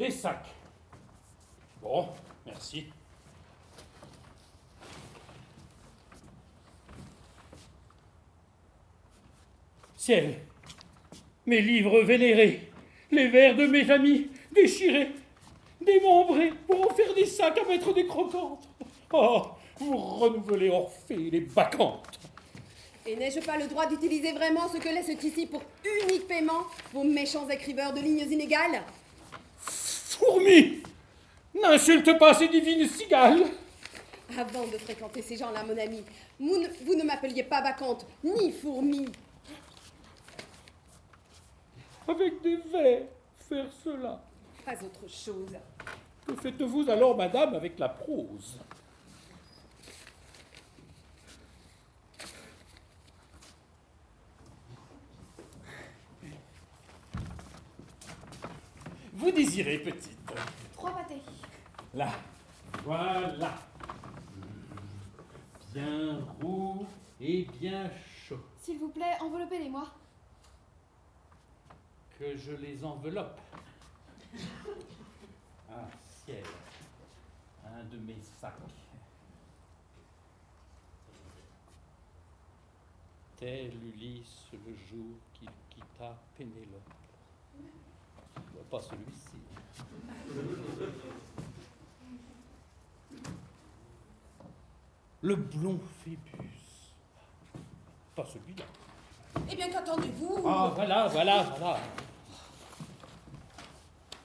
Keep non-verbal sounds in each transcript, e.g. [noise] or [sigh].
Des sacs. Bon, merci. Ciel, mes livres vénérés, les vers de mes amis déchirés, démembrés pour en faire des sacs à mettre des croquantes. Oh, vous renouvelez Orphée les bacchantes. Et n'ai-je pas le droit d'utiliser vraiment ce que laisse ici pour unique paiement vos méchants écriveurs de lignes inégales? Fourmi N'insulte pas ces divines cigales Avant de fréquenter ces gens-là, mon ami, vous ne, m'appeliez pas bacchante, ni fourmi. Avec des vers, faire cela. Pas autre chose. Que faites-vous alors, madame, avec la prose? Vous désirez, petite Trois pâtés. Là, voilà. Bien roux et bien chaud. S'il vous plaît, enveloppez-les-moi. Que je les enveloppe. Ah, ciel. Un de mes sacs. Tel Ulysse le jour qu'il quitta Pénélope. Pas celui-ci. Le blond Phébus. Pas celui-là. Eh bien, qu'attendez-vous? Ah, voilà, voilà, voilà.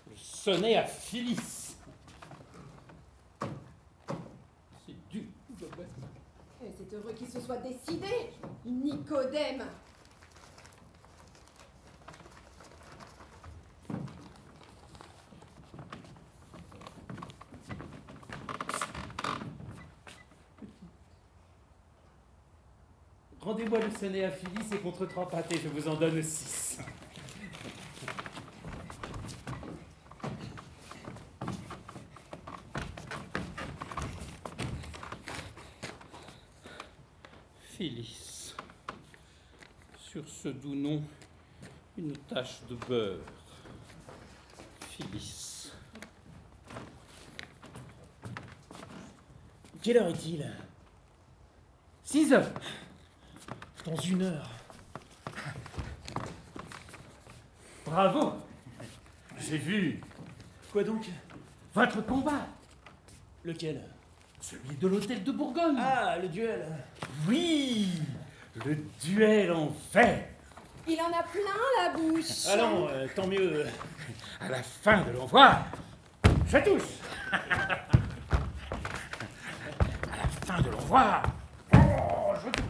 Le sonnet à Phyllis. C'est du bête. Et c'est heureux qu'il se soit décidé, Nicodème. Rendez-moi le sonnet à Phyllis et contre trois pâtés, je vous en donne six. Phyllis. Sur ce doux nom, une tache de beurre. Phyllis. Quelle heure est-il? Six heures. Dans une heure. Bravo. J'ai vu Quoi donc? Votre combat, Lequel? Celui de l'hôtel de Bourgogne. Ah, le duel Oui, le duel en fait. Il en a plein la bouche. Allons, euh, tant mieux. À la fin de l'envoi, je touche. [laughs] À la fin de l'envoi, oh, je touche.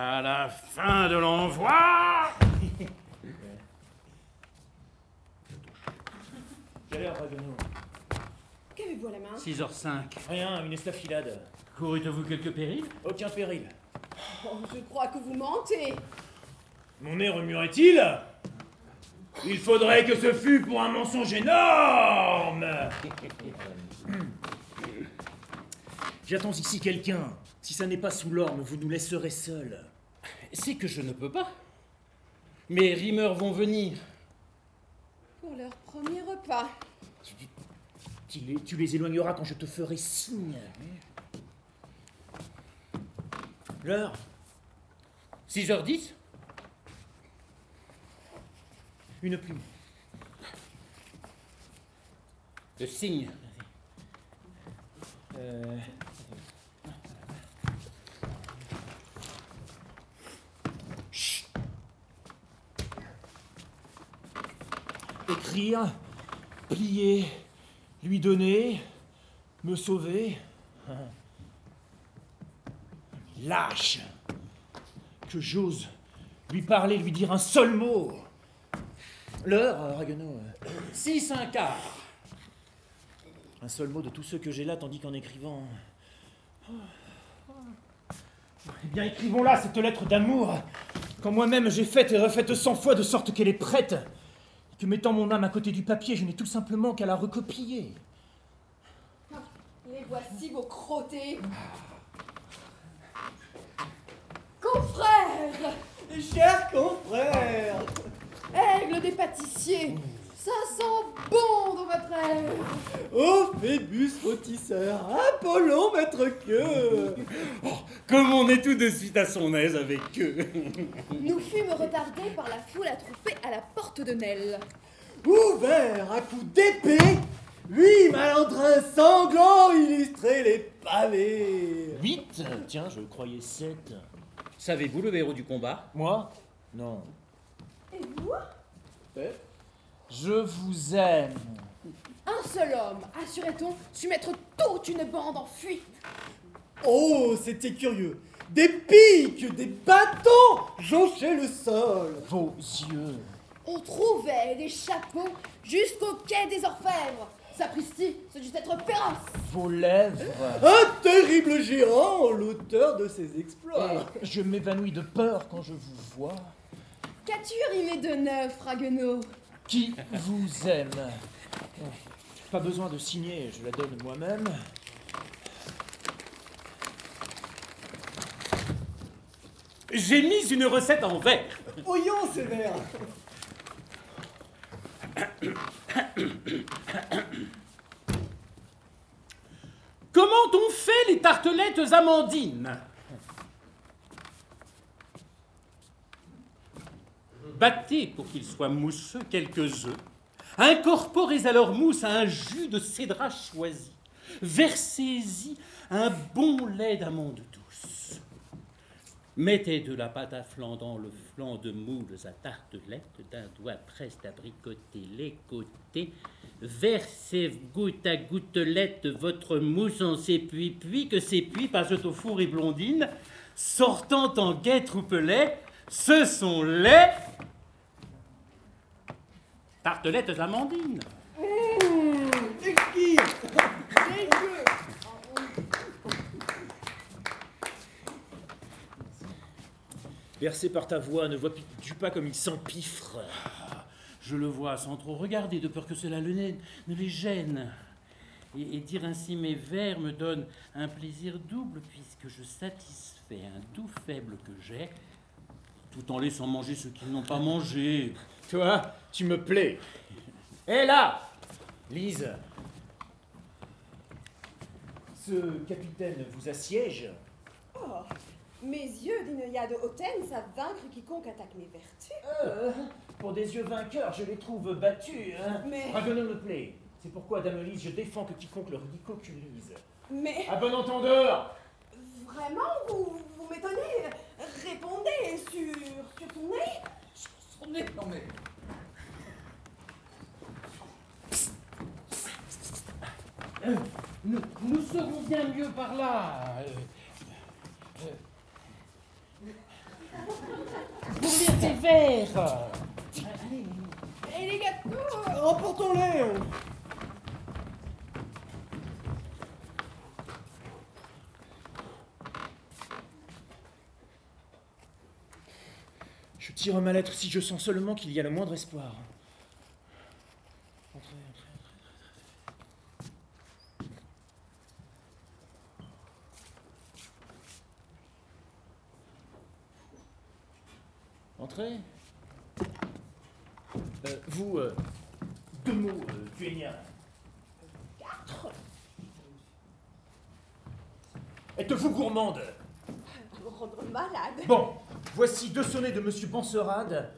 À la fin de l'envoi, Quelle heure, Raguenaud Qu'avez-vous à la main? 6h05. Rien, une estafilade. Courûtes-vous quelques périls Aucun péril. Oh, Je crois que vous mentez. Mon nez remuerait-il? Il faudrait que ce fût pour un mensonge énorme [laughs] J'attends ici quelqu'un. Si ça n'est pas sous l'orme, vous nous laisserez seuls. C'est que je ne peux pas. Mes rimeurs vont venir. Pour leur premier repas. Tu les, tu les éloigneras quand je te ferai signe. L'heure? 6h10 Une plume. Le signe. Euh... Plier, lui donner, me sauver. Lâche Que j'ose lui parler, lui dire un seul mot. L'heure, euh, Raguenaud. euh, 6 un quart. Un seul mot de tous ceux que j'ai là, tandis qu'en écrivant. Eh bien, écrivons-la, cette lettre d'amour, quand moi-même j'ai faite et refaite cent fois de sorte qu'elle est prête, que mettant mon âme à côté du papier, je n'ai tout simplement qu'à la recopier. Les voici vos crottés. Confrères Cher confrère Aigle des pâtissiers Ça sent bon dans votre air Oh, Phébus rôtisseur, Apollon maître queue Comme on est tout de suite à son aise avec eux. Nous fûmes retardés par la foule attroupée à la porte de Nel. Ouvert à coups d'épée, huit malandrins sanglants illustraient les pavés. 8 Tiens, je croyais 7. Savez-vous le héros du combat? Moi? Non. Et vous? Je vous aime. Un seul homme, assurait-on, sut mettre toute une bande en fuite. Oh, c'était curieux. Des piques, des bâtons jonchaient le sol. Vos yeux. On trouvait des chapeaux jusqu'au quai des Orfèvres. Sapristi, ce dut être féroce. Vos lèvres. Un terrible géant, l'auteur de ces exploits. Et je m'évanouis de peur quand je vous vois. Qu'as-tu rimé de neuf, Raguenaud Qui vous aime? Pas besoin de signer, je la donne moi-même. J'ai mis une recette en verre. Voyons ces. Comment on fait les tartelettes amandines? Battez pour qu'ils soient mousseux quelques œufs. Incorporez à leur mousse un jus de cédra choisi. Versez-y un bon lait d'amande douce. Mettez de la pâte à flan dans le flanc de moules à tartelettes, d'un doigt presse d'abricoter les côtés. Versez goutte à gouttelette votre mousse en s'épuis, puis que s'épuis passe au four et blondine, sortant en guet troupelet, ce sont les tartelettes amandines. Exquis. Bercé par ta voix, ne vois-tu pas comme il s'empiffre? Je le vois sans trop regarder, de peur que cela le ne, ne les gêne. Et, et dire ainsi mes vers me donne un plaisir double, puisque je satisfais un doux faible que j'ai, tout en laissant manger ceux qui n'ont pas mangé. Toi, tu me plais. Hé là Lise Ce capitaine vous assiège Oh, mes yeux d'Inéade hautaine savent vaincre quiconque attaque mes vertus. Euh, Pour des yeux vainqueurs, je les trouve battus. Hein. Mais- Raguenaud me plaît. C'est pourquoi, Dame Lise, je défends que quiconque le ridiculise. Mais À bon entendeur vraiment, vous, vous m'étonnez. Répondez sur, sur ton nez. Non mais- Euh, Nous, nous serons bien mieux par là. euh, euh. Pour lire tes vers. Et les gâteaux Emportons-les. Tire ma lettre si je sens seulement qu'il y a le moindre espoir. Entrez, entrez, entrez. Entrez. Euh, vous, euh, deux mots, euh, duénien. Êtes-vous gourmande? Me rendre malade. Bon, voici deux sonnets de Monsieur Banserade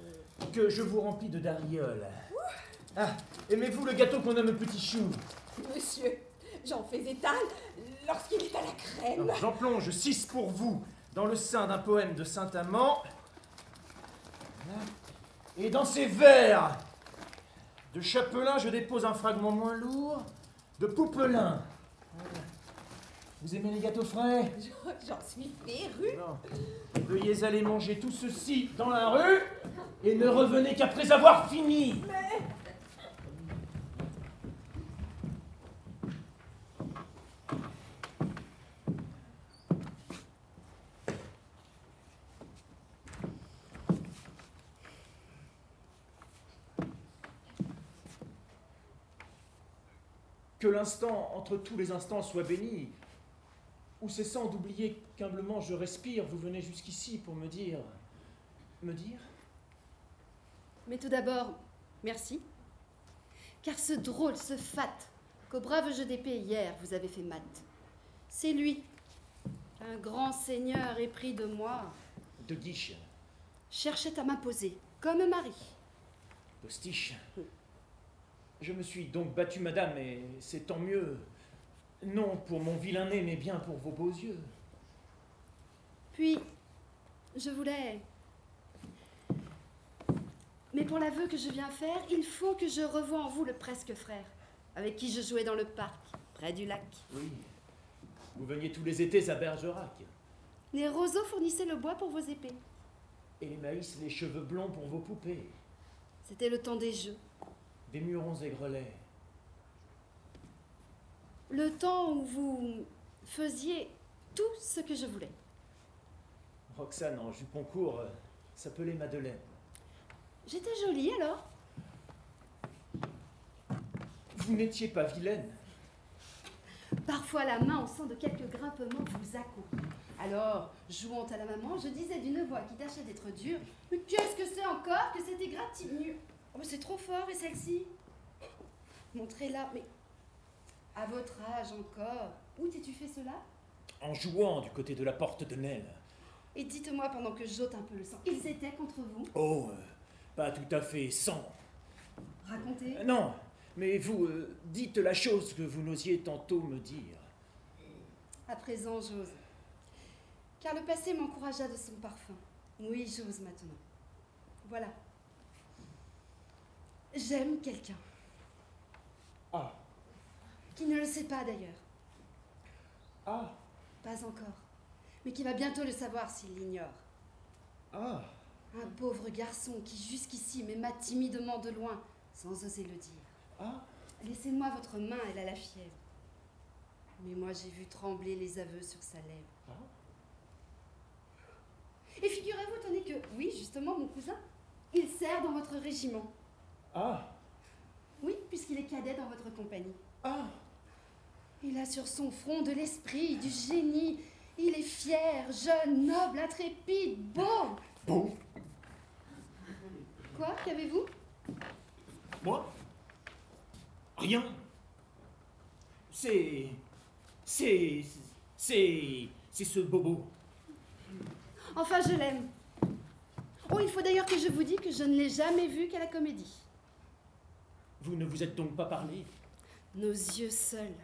que je vous remplis de darioles. Ah, aimez-vous le gâteau qu'on nomme Petit Chou? Monsieur, j'en fais étal lorsqu'il est à la crème. Alors, J'en plonge six pour vous dans le sein d'un poème de Saint-Amand. Et dans ces vers de Chapelain, je dépose un fragment moins lourd de Poupelin. Vous aimez les gâteaux frais [laughs] J'en suis férue. Non. Veuillez aller manger tout ceci dans la rue et ne revenez qu'après avoir fini. Que l'instant entre tous les instants soit béni, ou cessant d'oublier qu'humblement je respire, vous venez jusqu'ici pour me dire. Me dire Mais tout d'abord, merci. Car ce drôle, ce fat, qu'au brave jeu d'épée hier vous avez fait mat, c'est lui, un grand seigneur épris de moi, De Guiche. cherchait à m'imposer, comme mari. Postiche. Je me suis donc battu, madame, et c'est tant mieux. Non pour mon vilain nez, mais bien pour vos beaux yeux. Puis, je voulais. Mais pour l'aveu que je viens faire, il faut que je revoie en vous le presque frère, avec qui je jouais dans le parc, près du lac. Oui. Vous veniez tous les étés à Bergerac. Les roseaux fournissaient le bois pour vos épées. Et les maïs, les cheveux blonds pour vos poupées. C'était le temps des jeux. Des murons et grelets. Le temps où vous faisiez tout ce que je voulais. Roxane en jupon court euh, s'appelait Madeleine. J'étais jolie alors? Vous n'étiez pas vilaine. Parfois la main au sang de quelques grimpements vous accompagne. Alors, jouant à la maman, je disais d'une voix qui tâchait d'être dure Mais qu'est-ce que c'est encore que cette égratignure Oh, c'est trop fort, et celle-ci? Montrez-la, mais à votre âge encore, où t'es-tu fait cela? En jouant du côté de la porte de Nesle. Et dites-moi pendant que j'ôte un peu le sang, ils étaient contre vous? Oh, euh, pas tout à fait sans. Racontez. Euh, Non, mais vous, euh, dites la chose que vous n'osiez tantôt me dire. À présent, j'ose. Car le passé m'encouragea de son parfum. Oui, j'ose maintenant. Voilà. J'aime quelqu'un. Ah, Qui ne le sait pas d'ailleurs. ah, Pas encore. Mais qui va bientôt le savoir s'il l'ignore. ah. Un pauvre garçon qui jusqu'ici m'aima timidement de loin, sans oser le dire. Ah, Laissez-moi votre main, elle a la fièvre. Mais moi j'ai vu trembler les aveux sur sa lèvre. Ah. Et figurez-vous, tenez que, oui, justement, mon cousin, il sert dans votre régiment. ah, Oui, puisqu'il est cadet dans votre compagnie. ah. Il a sur son front de l'esprit, du génie. Il est fier, jeune, noble, intrépide, beau. Beau. Quoi Qu'avez-vous? Moi? Rien. C'est. C'est. C'est. C'est ce bobo. Enfin, je l'aime. Oh, il faut d'ailleurs que je vous dise que je ne l'ai jamais vu qu'à la comédie. Vous ne vous êtes donc pas parlé? Nos yeux seuls.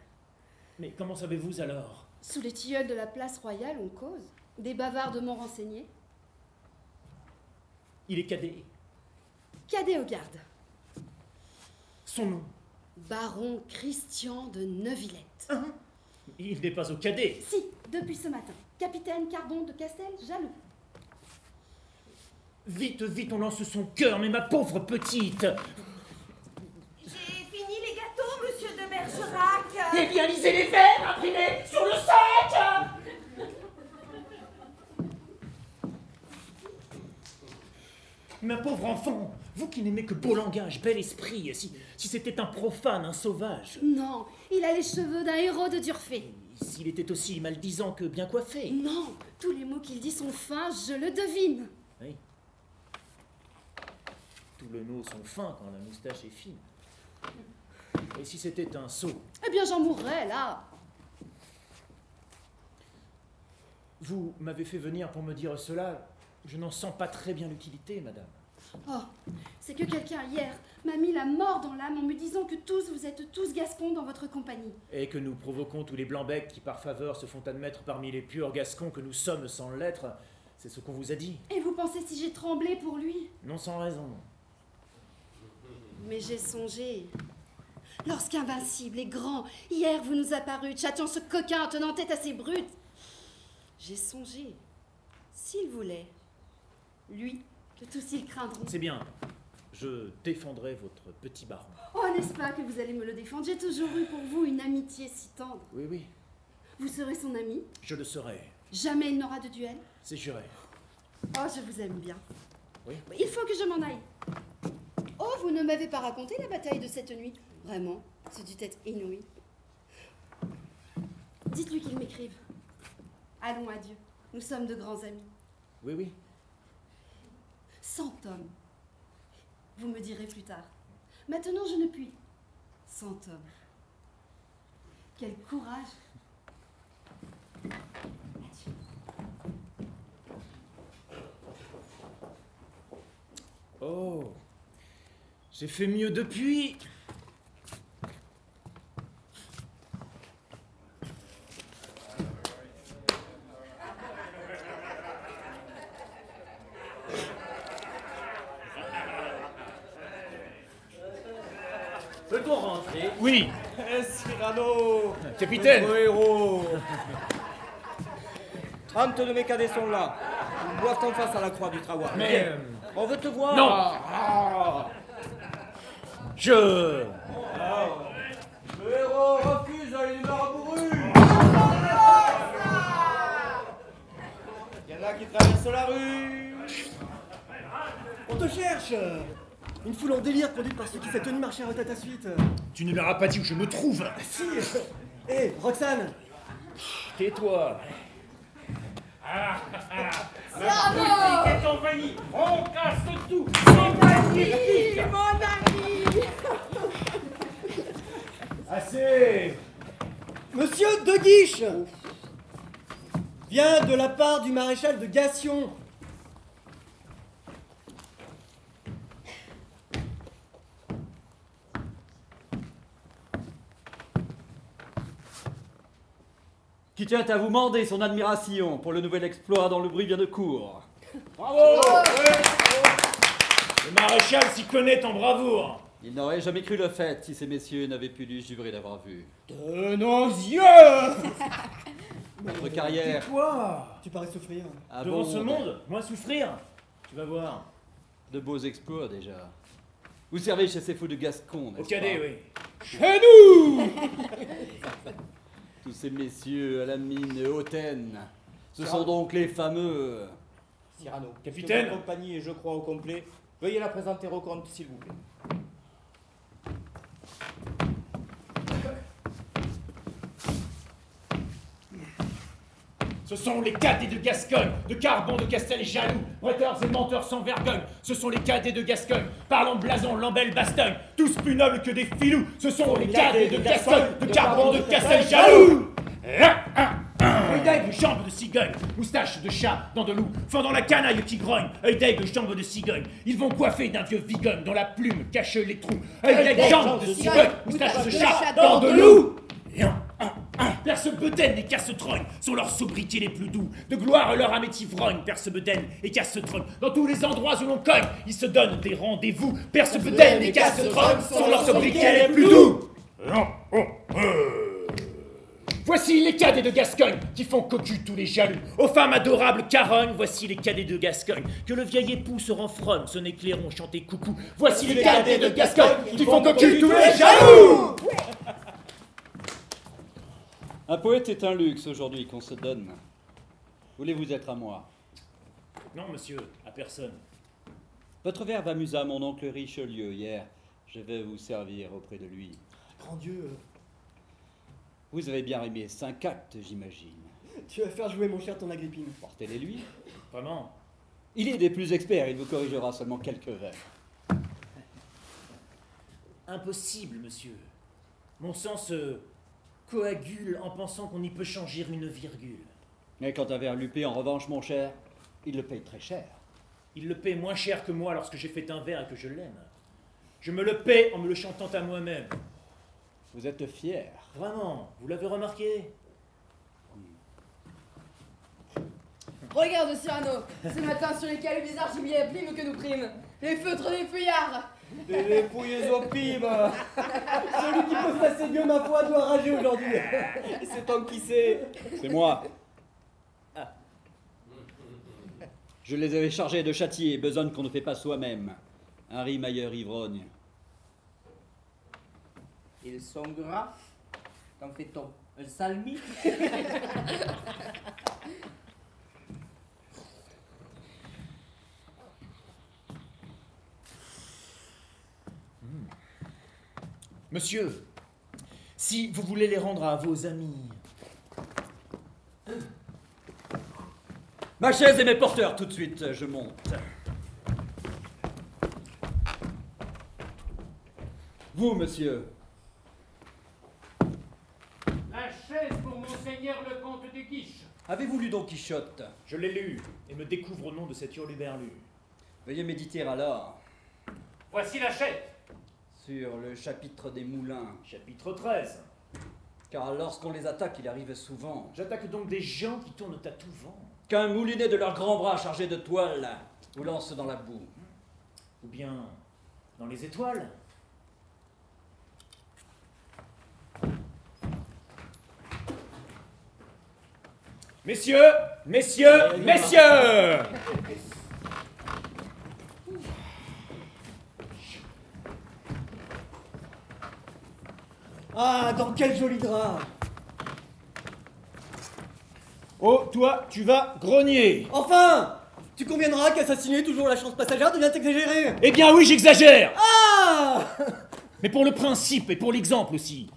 Mais comment savez-vous alors? Sous les tilleuls de la place royale, on cause. Des bavards m'ont renseigné. Il est cadet. Cadet aux gardes. Son nom? Baron Christian de Neuvillette. Il n'est pas au cadet. Si, depuis ce matin. Capitaine Cardon de Castel, jaloux. Vite, vite, on lance son cœur, mais ma pauvre petite Bien, lisez les vers imprimés sur le sac Ma pauvre enfant, vous qui n'aimez que beau langage, bel esprit, si, si c'était un profane, un sauvage, Non, il a les cheveux d'un héros de Durfé. s'il était aussi maldisant que bien coiffé. Non, tous les mots qu'il dit sont fins, je le devine. Oui. Tous les mots sont fins quand la moustache est fine. Et si c'était un sot Eh bien, j'en mourrais, là. Vous m'avez fait venir pour me dire cela. Je n'en sens pas très bien l'utilité, madame. Oh, c'est que quelqu'un, hier, m'a mis la mort dans l'âme en me disant que tous, vous êtes tous gascons dans votre compagnie. Et que nous provoquons tous les blancs-becs qui, par faveur, se font admettre parmi les purs gascons que nous sommes sans l'être. C'est ce qu'on vous a dit. Et vous pensez si j'ai tremblé pour lui? Non sans raison. Mais j'ai songé. Lorsqu'invincible et grand, hier vous nous apparûtes, châtiant ce coquin tenant tête à ses brutes. J'ai songé. S'il voulait, lui, que tous ils craindront. C'est bien. Je défendrai votre petit baron. Oh, n'est-ce pas que vous allez me le défendre? J'ai toujours eu pour vous une amitié si tendre. Oui, oui, Vous serez son ami? Je le serai. Jamais il n'aura de duel? C'est juré. Oh, je vous aime bien. Oui. Il faut que je m'en aille. Oh, vous ne m'avez pas raconté la bataille de cette nuit? Vraiment, ce dut être inouï. Dites-lui qu'il m'écrive. Allons, adieu. Nous sommes de grands amis. Oui, oui. Cent hommes. Vous me direz plus tard. Maintenant, je ne puis. Sans homme. Quel courage Adieu. Oh, j'ai fait mieux depuis. Peut-on rentrer Oui, Eh, Cyrano capitaine. Notre héros 30 de mes cadets sont là. Ils boivent en face à la croix du Trawa. Mais On veut te voir non. Ah. Je. Le héros refuse une bourrue Il y en a qui traversent la rue On te cherche Une foule en délire conduite par ceux qui s'est tenu marcher à ta suite. Tu ne leur as pas dit où je me trouve. Si Hé, Roxane. Tais-toi. Qui est envahi On casse tout. C'est magnifique Assez. Monsieur De Guiche vient de la part du maréchal de Gassion. Tient à vous mander son admiration pour le nouvel exploit dont le bruit vient de court. Bravo. Le maréchal s'y connaît en bravoure. Il n'aurait jamais cru le fait si ces messieurs n'avaient pu lui jurer d'avoir vu. De nos yeux [laughs] Votre carrière Quoi Tu parais souffrir. Devant abonde ce monde, moi souffrir Tu vas voir. de beaux exploits déjà. Vous servez chez ces fous de Gascon, n'est-ce Au cadet, pas? oui. Chez nous [laughs] Tous ces messieurs à la mine hautaine. Ce sont donc les fameux. Cyrano, Capitaine. je compagnie et je crois au complet. Veuillez la présenter au compte, s'il vous plaît. Ce sont les cadets de Gascogne, de Carbon, de Castel et Jaloux, breteurs et menteurs sans vergogne. Ce sont les cadets de Gascogne, parlant blason, lambelle, bastogne, tous plus nobles que des filous. Ce sont les cadets de Gascogne, de Carbon, de Castel et Jaloux. Œil d'aigle, jambes de cigogne, moustache de chat, dents de loup, fendant la canaille qui grogne, œil d'aigle, jambes de cigogne. Ils vont coiffer d'un vieux vigogne dont la plume cache les trous. Œil d'aigle, jambes de cigogne, moustache de chat, dents de loup. Perce bedaine et casse trogne sont leurs sobriquets les plus doux. De gloire leur âme est ivrogne, perce bedaine et casse trogne. Dans tous les endroits où l'on cogne, ils se donnent des rendez-vous. Perce bedaine et casse trogne sont leurs sobriquets les plus doux. Voici les cadets de Gascogne qui font cocu tous les jaloux. Aux femmes adorables carognes, voici les cadets de Gascogne. Que le vieil époux se renfrogne, son éclairons chanter coucou. Voici les cadets de Gascogne qui font cocu tous les jaloux. Un poète est un luxe aujourd'hui qu'on se donne. Voulez-vous être à moi? Non, monsieur, à personne. Votre verbe amusa mon oncle Richelieu hier. Je vais vous servir auprès de lui. Grand Dieu, Vous avez bien aimé cinq actes, j'imagine. tu vas faire jouer mon cher ton Agrippine. Portez-les lui. Vraiment Il est des plus experts, il vous corrigera seulement quelques vers. Impossible, monsieur. Mon sang se coagule en pensant qu'on y peut changer une virgule. Mais quant à vers Lupé, en revanche, mon cher, il le paye très cher. Il le paie moins cher que moi lorsque j'ai fait un vers et que je l'aime. Je me le paie en me le chantant à moi-même. Vous êtes fier. Vraiment, vous l'avez remarqué? Regarde Cyrano, ce matin sur les cailloux bizarres j'ai mis la plume que nous prîmes. Les feutres des feuillards Des dépouillés au pib Celui qui pose la ségueux, ma foi, doit rager aujourd'hui. C'est tant qui sait. C'est moi. Je les avais chargés de châtier, besogne qu'on ne fait pas soi-même. Un rimailleur ivrogne. Ils sont gras. Qu'en fait-on Un salmi [laughs] Monsieur, si vous voulez les rendre à vos amis, Ma chaise et mes porteurs, tout de suite, je monte. Vous, monsieur. La chaise pour monseigneur le comte de Guiche. Avez-vous lu Don Quichotte? Je l'ai lu et me découvre au nom de cet hurluberlu. Veuillez méditer alors Voici la chaise. Sur le chapitre des moulins. Chapitre 13. Car lorsqu'on les attaque, il arrive souvent J'attaque donc des gens qui tournent à tout vent. qu'un moulinet de leurs grands bras chargés de toile vous lance dans la boue. Ou bien dans les étoiles. Messieurs, messieurs, messieurs [laughs] Ah, dans quel joli drap. Oh, toi, tu vas grogner. Enfin Tu conviendras qu'assassiner toujours la chance passagère devient exagéré. Eh bien oui, j'exagère. Ah. [laughs] Mais pour le principe et pour l'exemple aussi.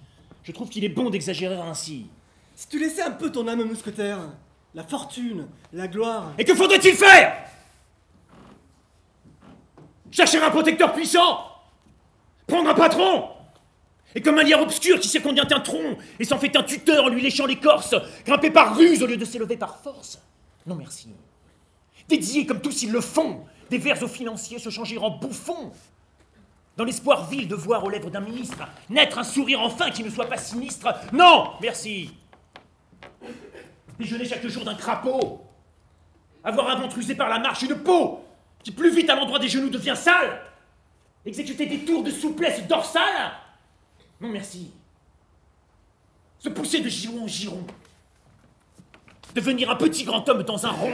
Je trouve qu'il est bon d'exagérer ainsi. Si tu laissais un peu ton âme mousquetaire, la fortune, la gloire... Et que faudrait-il faire? Chercher un protecteur puissant? Prendre un patron? Et comme un lierre obscur qui sait combien un tronc et s'en fait un tuteur en lui léchant l'écorce, grimper par ruse au lieu de s'élever par force Non merci. Dédier comme tous ils le font, des vers aux financiers se changer en bouffons. Dans l'espoir vil de voir aux lèvres d'un ministre naître un sourire enfin qui ne soit pas sinistre. Non, merci. Déjeuner chaque jour d'un crapaud. Avoir un ventre usé par la marche, une peau qui plus vite à l'endroit des genoux devient sale. Exécuter des tours de souplesse dorsale. Non merci. Se pousser de giron en giron. Devenir un petit grand homme dans un rond.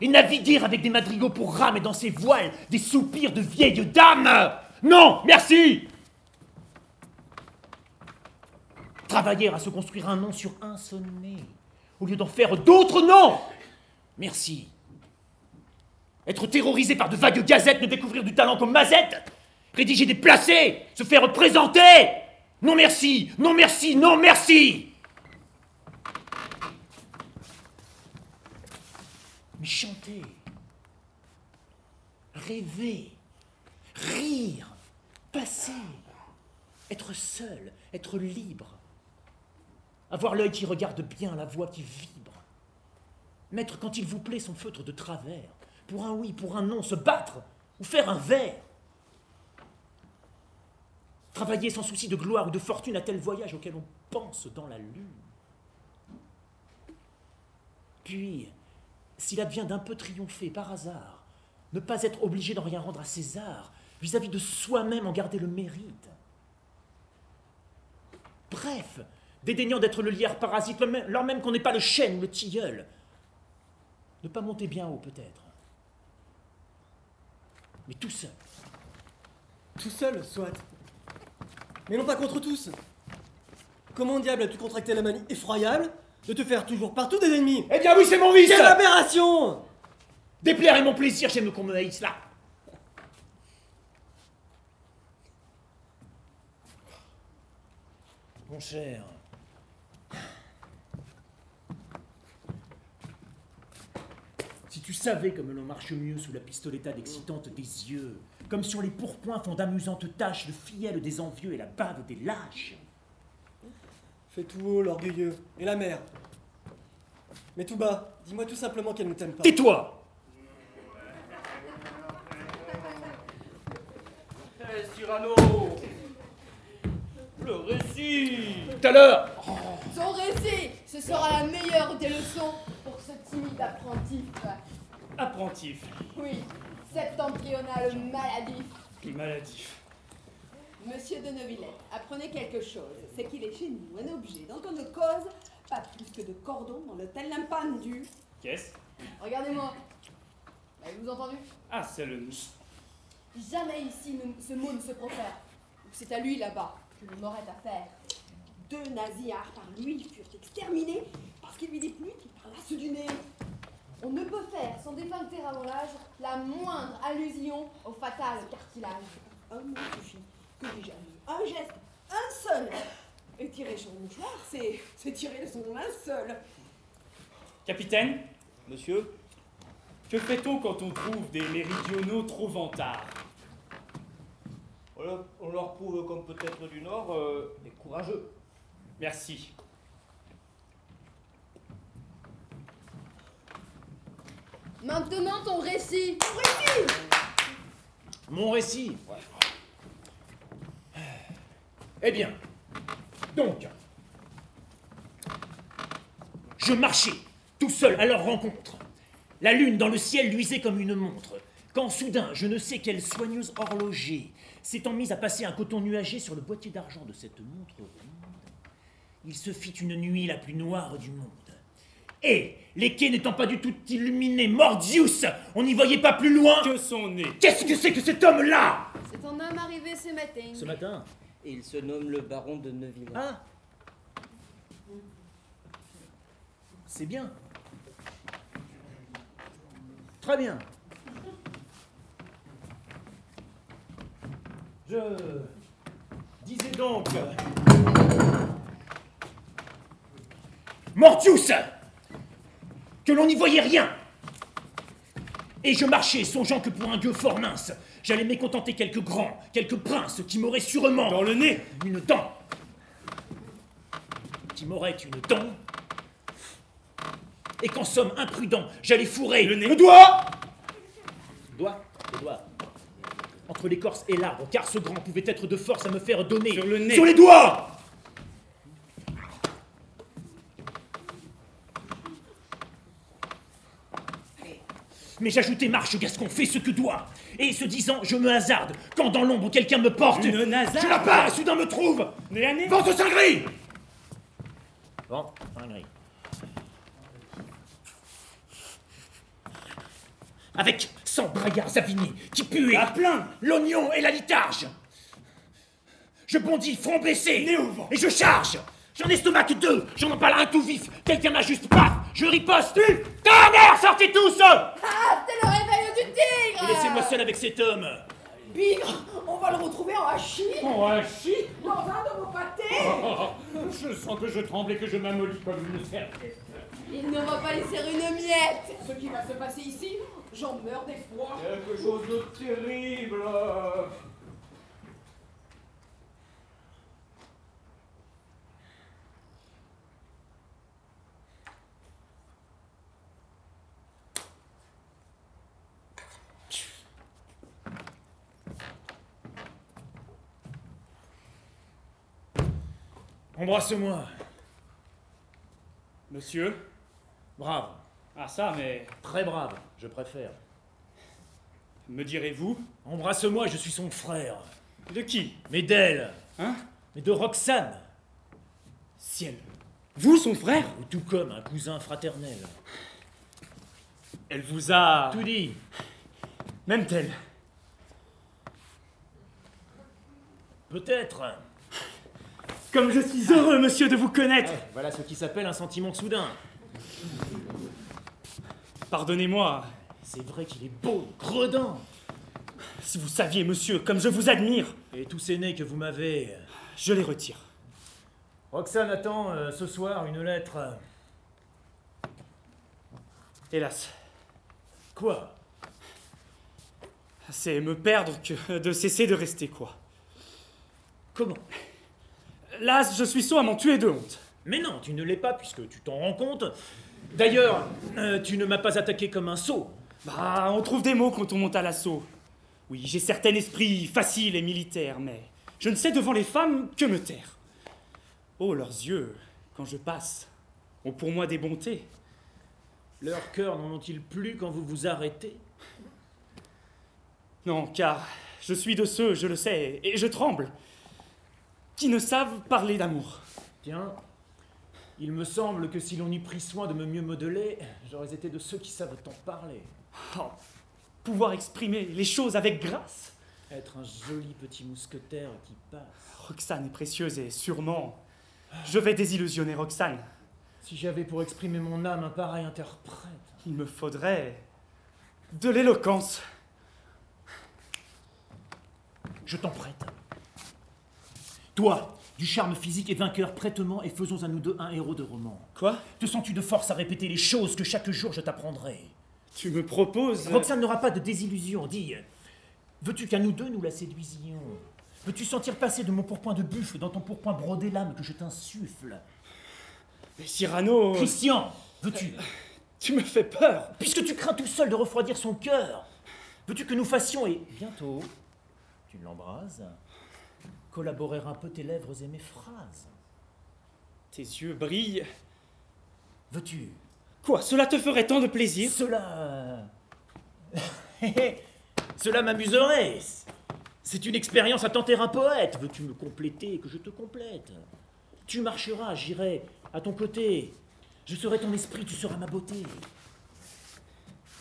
Et naviguer avec des madrigaux pour rames et dans ses voiles des soupirs de vieilles dames. Non, merci. Travailler à se construire un nom sur un sonnet, au lieu d'en faire d'autres noms. Merci. Être terrorisé par de vagues gazettes, ne découvrir du talent comme Mazette. Rédiger des placés, se faire présenter. Non merci, non merci, non merci. Mais chanter, rêver, rire, passer, être seul, être libre, avoir l'œil qui regarde bien, la voix qui vibre, mettre quand il vous plaît son feutre de travers, pour un oui, pour un non, se battre ou faire un vers. Travailler sans souci de gloire ou de fortune à tel voyage auquel on pense dans la lune. Puis, s'il advient d'un peu triompher par hasard, ne pas être obligé d'en rien rendre à César, vis-à-vis de soi-même en garder le mérite. Bref, dédaignant d'être le lierre parasite, lors même qu'on n'est pas le chêne ou le tilleul. Ne pas monter bien haut peut-être. Mais tout seul. Tout seul, soit. Mais non pas contre tous. Comment diable as-tu contracté la manie effroyable de te faire toujours partout des ennemis? Eh bien oui, c'est mon vice Quelle aberration Déplaire est mon plaisir, j'aime qu'on me haïsse là. Mon cher. Si tu savais comme l'on marche mieux sous la pistoletade excitante des yeux, comme sur les pourpoints font d'amusantes tâches le fiel des envieux et la bave des lâches. Fais tout haut, l'orgueilleux. Et la mère Mais tout bas, dis-moi tout simplement qu'elle ne t'aime pas. Tais-toi Eh, Cyrano Le récit Tout à l'heure Son récit, ce sera la meilleure des leçons pour ce timide apprenti. Apprentif. Oui, septentrional maladif. Maladif. Monsieur de Neuvillette, apprenez quelque chose. C'est qu'il est chez nous un objet dont on ne cause pas plus que de cordon dans l'hôtel Limpandu. Qu'est-ce Regardez-moi. Avez-vous entendu Ah, c'est le. Jamais ici ce mot ne se profère. C'est à lui là-bas que l'on aurait à faire. Deux nasillards par lui furent exterminés parce qu'il lui déplut qu'ils parlassent du nez. On ne peut faire sans défuncter avant l'âge la moindre allusion au fatal cartilage. Un mot suffit. Que jamais un geste, un seul. Et tirer son mouchoir, c'est c'est tirer de son linceul. Capitaine, Monsieur? que fait-on quand on trouve des méridionaux trop vantards? On leur, on leur prouve comme peut-être du Nord euh, est courageux. Merci. Maintenant ton récit. Mon récit Eh bien, donc, je marchais tout seul à leur rencontre. La lune dans le ciel luisait comme une montre, quand soudain, je ne sais quelle soigneuse horloger s'étant mise à passer un coton nuagé sur le boîtier d'argent de cette montre ronde, il se fit une nuit la plus noire du monde. Et, les quais n'étant pas du tout illuminés, mordius, on n'y voyait pas plus loin. Que son nez Qu'est-ce que c'est que cet homme-là? C'est un homme arrivé ce matin. Ce matin? Et il se nomme le baron de Neuville. Ah C'est bien. Très bien. Je disais donc. Mortius Que l'on n'y voyait rien Et je marchais, songeant que pour un gueux fort mince, j'allais mécontenter quelques grands, quelques princes qui m'auraient sûrement. Dans le nez Une dent Qui m'aurait une dent Et qu'en somme imprudent, j'allais fourrer Le nez. le doigt Doigt Le doigt. Entre l'écorce et l'arbre, car ce grand pouvait être de force à me faire donner Sur le nez. Sur les doigts Mais j'ajoutais marche, Gascon, fais ce que doit. Et ce disant, je me hasarde. Quand dans l'ombre quelqu'un me porte, Une nasarde. je la pars, soudain me trouve. Nez à nez Vente Saint-Gris Vente Saint-Gris. Avec 100 braillards avinés qui puaient À plein l'oignon et la litarge. Je bondis, front baissé, Nez au vent. et je charge. J'en estomac deux, j'en empale un tout vif. Quelqu'un m'ajuste, paf, je riposte. Tonnerre, sortez tous Ah, c'est le réveil du tigre Laissez-moi seul avec cet homme. Bigre, on va le retrouver en hachis un chi dans un de vos pâtés Oh, Je sens que je tremble et que je m'amollis comme une serpette. Il ne va pas laisser une miette. Ce qui va se passer ici, j'en meurs d'effroi. Quelque chose de terrible. Embrasse-moi. Monsieur? Brave. Ah ça, mais Très brave, je préfère. me direz-vous? Embrasse-moi, je suis son frère. De qui? Mais d'elle. Hein? Mais de Roxane. Ciel. Vous, son frère? Ou tout comme un cousin fraternel. Elle vous a... Tout dit. Même-t-elle? Peut-être. Comme je suis heureux, monsieur, de vous connaître Voilà ce qui s'appelle un sentiment soudain. Pardonnez-moi, C'est vrai qu'il est beau, gredin. si vous saviez, monsieur, comme je vous admire, Et tous ces nez que vous m'avez. je les retire. Roxane attend euh, ce soir une lettre. Hélas, Quoi? C'est me perdre que de cesser de rester, quoi. Comment? Là, je suis sot à m'en tuer de honte. Mais non, tu ne l'es pas puisque tu t'en rends compte. D'ailleurs, euh, tu ne m'as pas attaqué comme un sot. Bah, on trouve des mots quand on monte à l'assaut. Oui, j'ai certain esprit facile et militaire, mais je ne sais devant les femmes que me taire. Oh, leurs yeux, quand je passe, ont pour moi des bontés. Leurs cœurs n'en ont-ils plus quand vous vous arrêtez? Non, car je suis de ceux, je le sais, et je tremble, qui ne savent parler d'amour. Tiens, il me semble que si l'on eût pris soin de me mieux modeler, j'aurais été de ceux qui savent en parler. Oh, pouvoir exprimer les choses avec grâce. Être un joli petit mousquetaire qui passe. Roxane est précieuse et sûrement, je vais désillusionner Roxane. Si j'avais pour exprimer mon âme un pareil interprète. Il me faudrait de l'éloquence. Je t'en prête. Toi, du charme physique et vainqueur, prête-moi et faisons à nous deux un héros de roman. Quoi? Te sens-tu de force à répéter les choses que chaque jour je t'apprendrai? Tu me proposes? Roxane n'aura pas de désillusion, dis. Veux-tu qu'à nous deux nous la séduisions? Veux-tu sentir passer de mon pourpoint de buffle dans ton pourpoint brodé l'âme que je t'insuffle? Mais Cyrano. Christian, veux-tu? Tu me fais peur. Puisque tu crains tout seul de refroidir son cœur, veux-tu que nous fassions et bientôt, tu l'embrases, collaborer un peu tes lèvres et mes phrases Tes yeux brillent. Veux-tu? Quoi Cela te ferait tant de plaisir? Cela. [laughs] Cela m'amuserait. C'est une expérience à tenter un poète. Veux-tu me compléter? Et que je te complète Tu marcheras, j'irai à ton côté. Je serai ton esprit, tu seras ma beauté.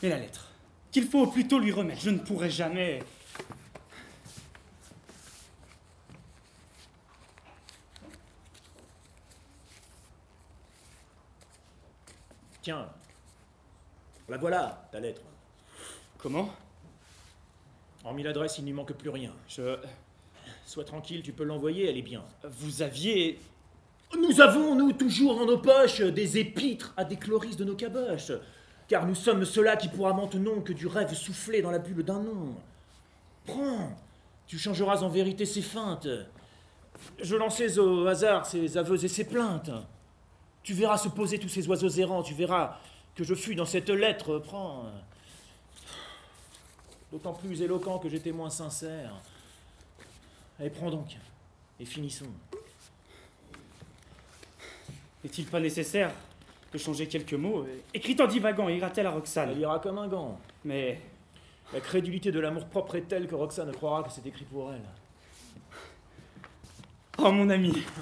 Et la lettre? Qu'il faut plutôt lui remettre. Je ne pourrai jamais. Tiens, la voilà, ta lettre. Comment? Hormis l'adresse, il n'y manque plus rien. Je. Sois tranquille, tu peux l'envoyer, elle est bien. Vous aviez. Nous avons, nous, toujours en nos poches des épîtres à des chloris de nos caboches, car nous sommes ceux-là qui pour amante n'ont que du rêve soufflé dans la bulle d'un nom. Prends, tu changeras en vérité ces feintes. Je lançais au hasard ces aveux et ces plaintes. Tu verras se poser tous ces oiseaux errants, tu verras que je fus dans cette lettre, prends. D'autant plus éloquent que j'étais moins sincère. Allez, prends donc, et finissons. N'est-il pas nécessaire de changer quelques mots? Écrit en divagant, ira-t-elle à Elle Roxane ira comme un gant. Mais. La crédulité de l'amour-propre est telle que Roxane croira que c'est écrit pour elle. Oh mon ami [laughs]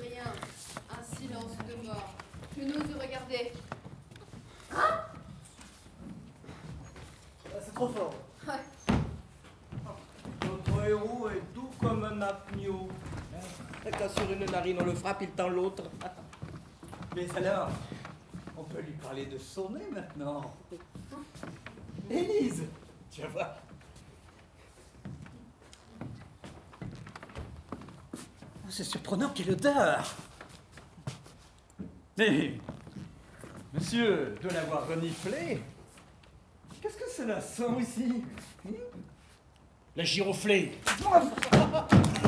rien. Un silence de mort. Je n'ose regarder. C'est trop fort. Notre héros est doux comme un agneau. Quand sur une narine on le frappe, il tend l'autre. [laughs] Mais alors, on peut lui parler de son nez maintenant. [laughs] Élise, tu vas voir. Oh, C'est surprenant quelle odeur Mais, monsieur, de l'avoir reniflé, qu'est-ce que cela sent ici La giroflée. Oh,